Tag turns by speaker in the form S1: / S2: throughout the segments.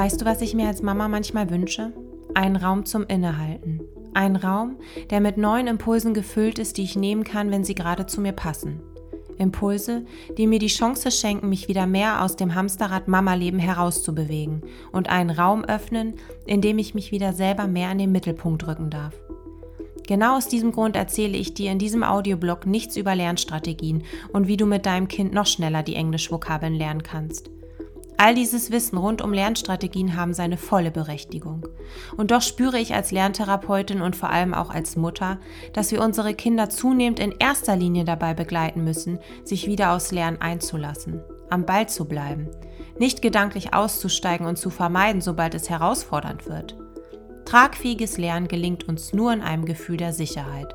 S1: Weißt du, was ich mir als Mama manchmal wünsche? Einen Raum zum Innehalten. Ein Raum, der mit neuen Impulsen gefüllt ist, die ich nehmen kann, wenn sie gerade zu mir passen. Impulse, die mir die Chance schenken, mich wieder mehr aus dem Hamsterrad Mama-Leben herauszubewegen und einen Raum öffnen, in dem ich mich wieder selber mehr in den Mittelpunkt rücken darf. Genau aus diesem Grund erzähle ich dir in diesem Audioblog nichts über Lernstrategien und wie du mit deinem Kind noch schneller die Englischvokabeln lernen kannst. All dieses Wissen rund um Lernstrategien haben seine volle Berechtigung. Und doch spüre ich als Lerntherapeutin und vor allem auch als Mutter, dass wir unsere Kinder zunehmend in erster Linie dabei begleiten müssen, sich wieder aufs Lernen einzulassen, am Ball zu bleiben, nicht gedanklich auszusteigen und zu vermeiden, sobald es herausfordernd wird. Tragfähiges Lernen gelingt uns nur in einem Gefühl der Sicherheit.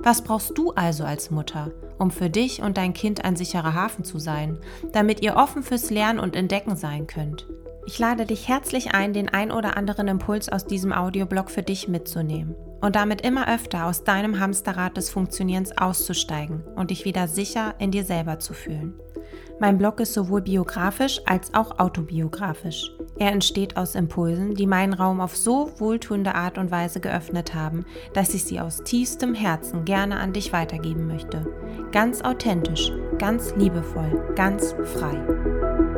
S1: Was brauchst du also als Mutter, um für dich und dein Kind ein sicherer Hafen zu sein, damit ihr offen fürs Lernen und Entdecken sein könnt? Ich lade dich herzlich ein, den ein oder anderen Impuls aus diesem Audioblog für dich mitzunehmen und damit immer öfter aus deinem Hamsterrad des Funktionierens auszusteigen und dich wieder sicher in dir selber zu fühlen. Mein Blog ist sowohl biografisch als auch autobiografisch. Er entsteht aus Impulsen, die meinen Raum auf so wohltuende Art und Weise geöffnet haben, dass ich sie aus tiefstem Herzen gerne an dich weitergeben möchte. Ganz authentisch, ganz liebevoll, ganz frei.